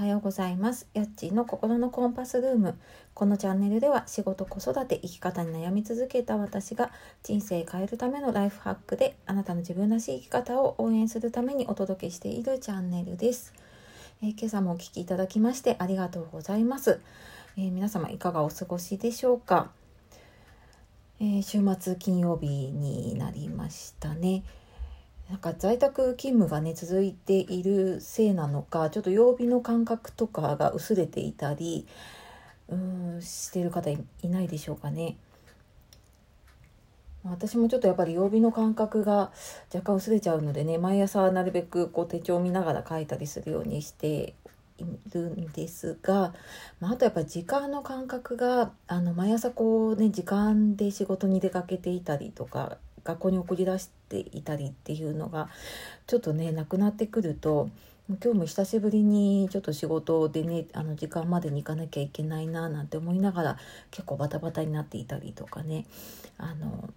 は、ようございます。やっちの心のコンパスルーム。このチャンネルでは仕事、子育て、生き方に悩み続けた私が人生変えるためのライフハックであなたの自分らしい生き方を応援するためにお届けしているチャンネルです。えー今朝もお聴きいただきましてありがとうございます。えー皆様いかがお過ごしでしょうか？えー週末金曜日になりましたね。なんか在宅勤務がね続いているせいなのかちょっと曜日の感覚とかが薄れていたりうんしてる方いないでしょうかね。私もちょっとやっぱり曜日の感覚が若干薄れちゃうのでね毎朝なるべくこう手帳を見ながら書いたりするようにしているんですが、まあ、あとやっぱり時間の感覚があの毎朝こうね時間で仕事に出かけていたりとか学校に送り出していたりっていうのがちょっとねなくなってくると今日も久しぶりにちょっと仕事でねあの時間までに行かなきゃいけないななんて思いながら結構バタバタになっていたりとかねあの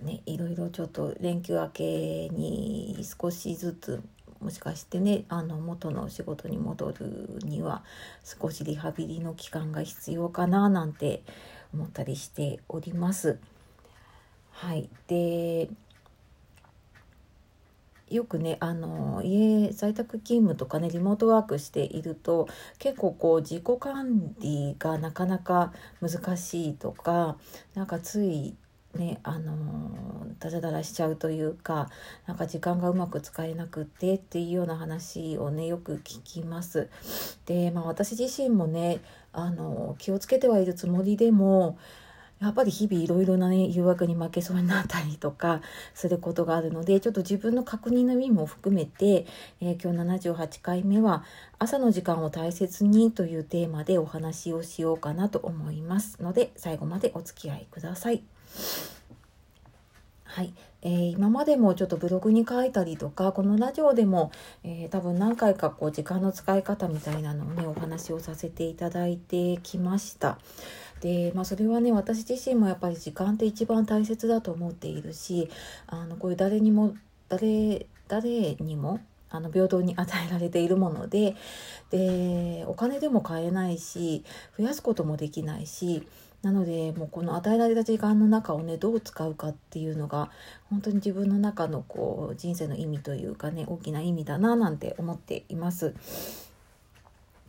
ねいろいろちょっと連休明けに少しずつもしかしてねあの元の仕事に戻るには少しリハビリの期間が必要かななんて思ったりしております。はい、でよくねあの家在宅勤務とかねリモートワークしていると結構こう自己管理がなかなか難しいとかなんかついねあのダラダラしちゃうというかなんか時間がうまく使えなくてっていうような話をねよく聞きます。でまあ私自身もねあの気をつけてはいるつもりでもやっぱり日々いろいろな、ね、誘惑に負けそうになったりとか することがあるのでちょっと自分の確認の意味も含めて、えー今日78回目は「朝の時間を大切に」というテーマでお話をしようかなと思いますので最後までお付き合いください。はい、えー今までもちょっとブログに書いたりとかこのラジオでも、えー多分何回かこう時間の使い方みたいなのをねお話をさせていただいてきました。でまあそれはね私自身もやっぱり時間って一番大切だと思っているしあのこういう誰にも誰誰にもあの平等に与えられているものででお金でも買えないし増やすこともできないしなのでもうこの与えられた時間の中をねどう使うかっていうのが本当に自分の中のこう人生の意味というかね大きな意味だななんて思っています。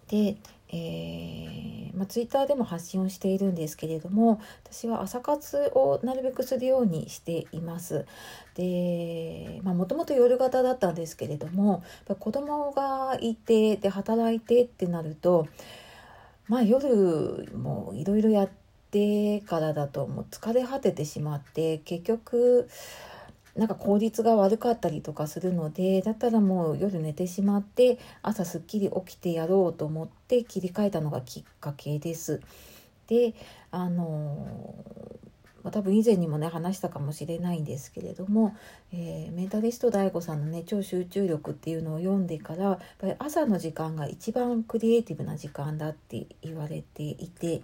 で、えーまあ、ツイッターでも発信をしているんですけれども私は朝活をなるべくするようにしています。でもともと夜型だったんですけれどもやっぱ子供がいてで働いてってなるとまあ夜もいろいろやってからだともう疲れ果ててしまって結局なんか効率が悪かったりとかするのでだったらもう夜寝てしまって朝すっきり起きてやろうと思って切り替えたのがきっかけです。であのま、多分以前にもね話したかもしれないんですけれども、えーメンタリスト DAIGO さんのね超集中力っていうのを読んでからやっぱり朝の時間が一番クリエイティブな時間だって言われていて。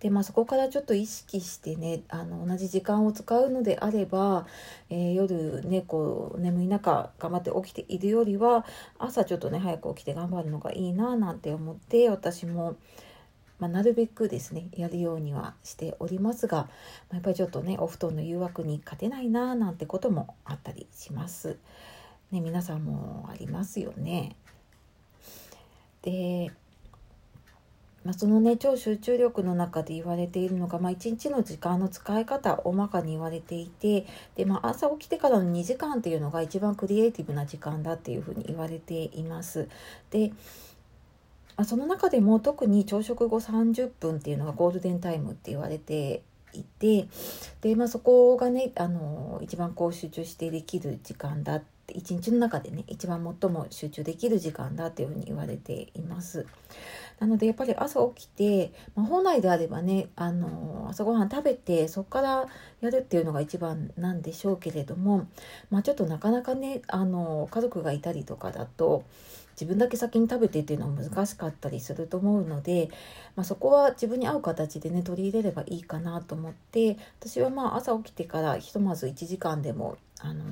でまあ、そこからちょっと意識してねあの同じ時間を使うのであれば、えー夜ねこう眠い中頑張って起きているよりは朝ちょっとね早く起きて頑張るのがいいななんて思って私も、まあ、なるべくですねやるようにはしておりますが、まあ、やっぱりちょっとねお布団の誘惑に勝てないななんてこともあったりします。ね、皆さんもありますよね。でまあ、そのね超集中力の中で言われているのが、まあ、1日の時間の使い方大まかに言われていてで、まあ、朝起きてからの2時間っていうのが一番クリエイティブな時間だっていうふうに言われています。でまあ、その中でも特に朝食後30分っていうのがゴールデンタイムって言われていてで、まあ、そこがねあの一番こう集中してできる時間だって一日の中でね一番最も集中できる時間だっていうふうに言われています。なのでやっぱり朝起きて、まあ、本来であればねあの朝ごはん食べてそこからやるっていうのが一番なんでしょうけれども、まあ、ちょっとなかなかねあの家族がいたりとかだと自分だけ先に食べてっていうのは難しかったりすると思うので、まあ、そこは自分に合う形でね取り入れればいいかなと思って私はまあ朝起きてからひとまず1時間でも、あの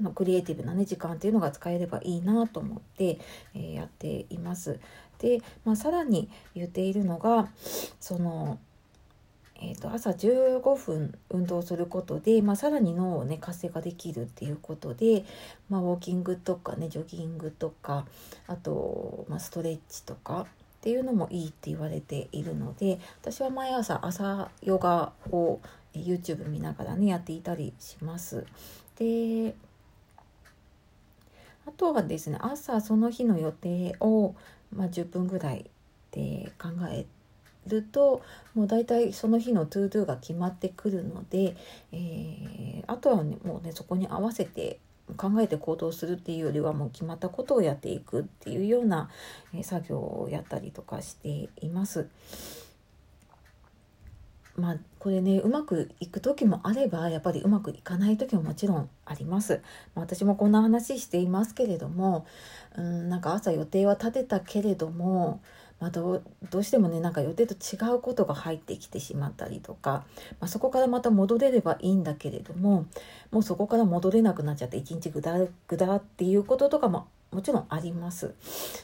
のクリエイティブな、ね、時間っていうのが使えればいいなと思って、えー、やっています。で、まあ、さらに言っているのがそのえーと、朝15分運動することで、まあ、さらに脳をね活性化できるっていうことで、まあ、ウォーキングとかねジョギングとかあと、まあ、ストレッチとかっていうのもいいって言われているので私は毎朝朝ヨガを YouTube 見ながらねやっていたりします。であとはですね朝その日の予定を、まあ、10分ぐらいで考えるともう大体その日の to do が決まってくるので、えー、あとは、ね、もうねそこに合わせて考えて行動するっていうよりはもう決まったことをやっていくっていうような、作業をやったりとかしています。まあこれねうまくいく時もあればやっぱりうまくいかない時ももちろんあります。まあ、私もこんな話していますけれどもうんなんか朝予定は立てたけれどもまあ、どうしてもねなんか予定と違うことが入ってきてしまったりとか、まあ、そこからまた戻れればいいんだけれどももうそこから戻れなくなっちゃって一日ぐだぐだっていうこととかももちろんあります。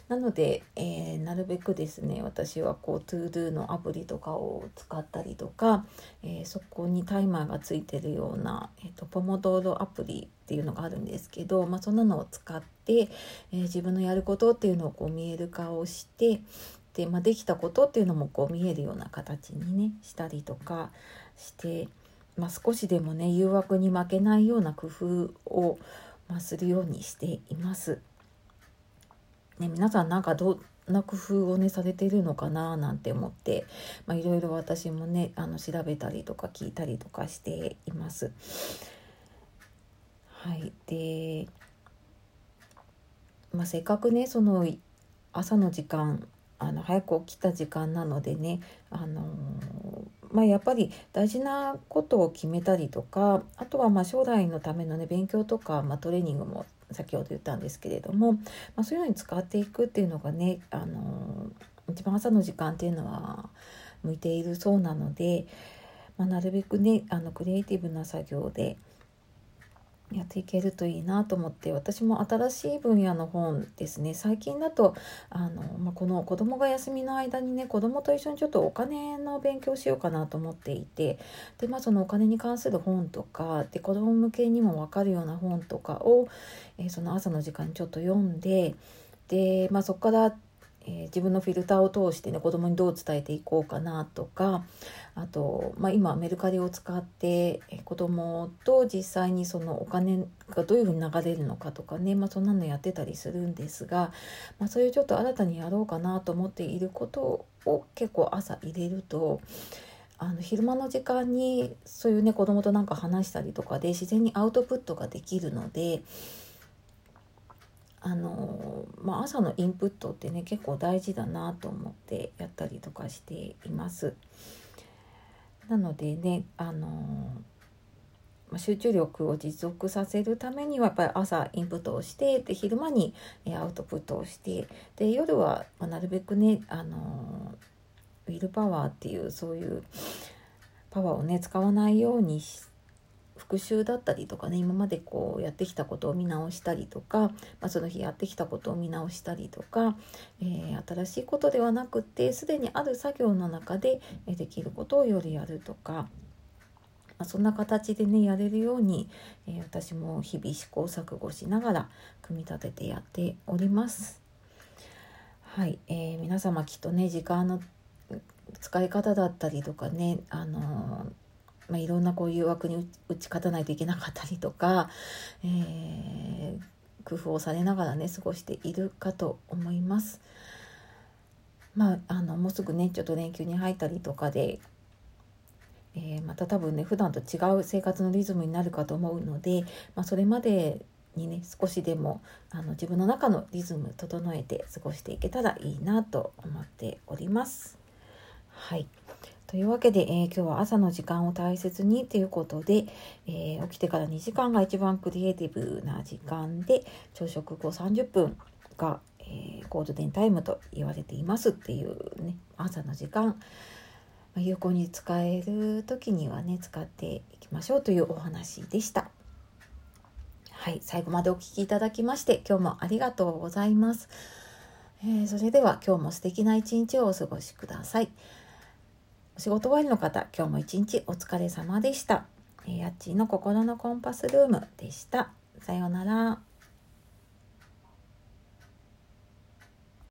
なので、えー、なるべくですね私はこう ToDo のアプリとかを使ったりとか、えー、そこにタイマーがついてるような、えーと、ポモドーロアプリっていうのがあるんですけど、まあ、そんなのを使って、えー、自分のやることっていうのをこう見える化をしてで、まあ、できたことっていうのもこう見えるような形にねしたりとかして、まあ、少しでもね誘惑に負けないような工夫を、まあ、するようにしています。ね、皆さんなんかどんな工夫をねされているのかななんて思って、いろいろ私もねあの調べたりとか聞いたりとかしています。はい、で、まあ、せっかくねその朝の時間あの早く起きた時間なのでね、あのまあ、やっぱり大事なことを決めたりとかあとはま将来のためのね勉強とか、まあ、トレーニングも先ほど言ったんですけれども、まあ、そういうのに使っていくっていうのがね、あの一番朝の時間っていうのは向いているそうなので、まあ、なるべくねあのクリエイティブな作業でやっていけるといいなと思って私も新しい分野の本ですね。最近だとあの、まあ、この子供が休みの間にね子供と一緒にちょっとお金の勉強しようかなと思っていてで、まあ、そのお金に関する本とかで子供向けにも分かるような本とかを、えー、その朝の時間にちょっと読んでで、まあ、そこからえー、自分のフィルターを通してね子供にどう伝えていこうかなとかあと、まあ、今メルカリを使って、え、子供と実際にそのお金がどういうふうに流れるのかとかね、まあ、そんなのやってたりするんですが、まあ、そういうちょっと新たにやろうかなと思っていることを結構朝入れると。あの昼間の時間にそういうね子供となんか話したりとかで自然にアウトプットができるのであのまあ、朝のインプットってね結構大事だなと思ってやったりとかしています。なのでねあの、ま、集中力を持続させるためにはやっぱり朝インプットをしてで昼間にアウトプットをしてで夜は、なるべくねあのウィルパワーっていうそういうパワーをね使わないようにして復習だったりとかね今までこうやってきたことを見直したりとか、まあ、その日やってきたことを見直したりとか、えー、新しいことではなくてすでにある作業の中でできることをよりやるとか、まあ、そんな形でねやれるように、えー、私も日々試行錯誤しながら組み立ててやっております。はい、えー、皆様きっとね時間の使い方だったりとかねあのーまあ、いろんなこう誘惑に打ち勝たないといけなかったりとか、えー、工夫をされながらね過ごしているかと思います。まあ、あのもうすぐねちょっと連休に入ったりとかで、えー、また多分ね普段と違う生活のリズムになるかと思うので、まあ、それまでにね少しでもあの自分の中のリズム整えて過ごしていけたらいいなと思っております。はいというわけで、えー、今日は朝の時間を大切にということで、えー、起きてから2時間が一番クリエイティブな時間で朝食後30分が、えー、ゴールデンタイムと言われていますっていうね朝の時間、有効に使える時にはね使っていきましょうというお話でした。はい、最後までお聴きいただきまして今日もありがとうございます。えー、それでは今日も素敵な一日をお過ごしください。お仕事終わりの方、今日も一日お疲れ様でした。えー、やっちーの心のコンパスルームでした。さようなら。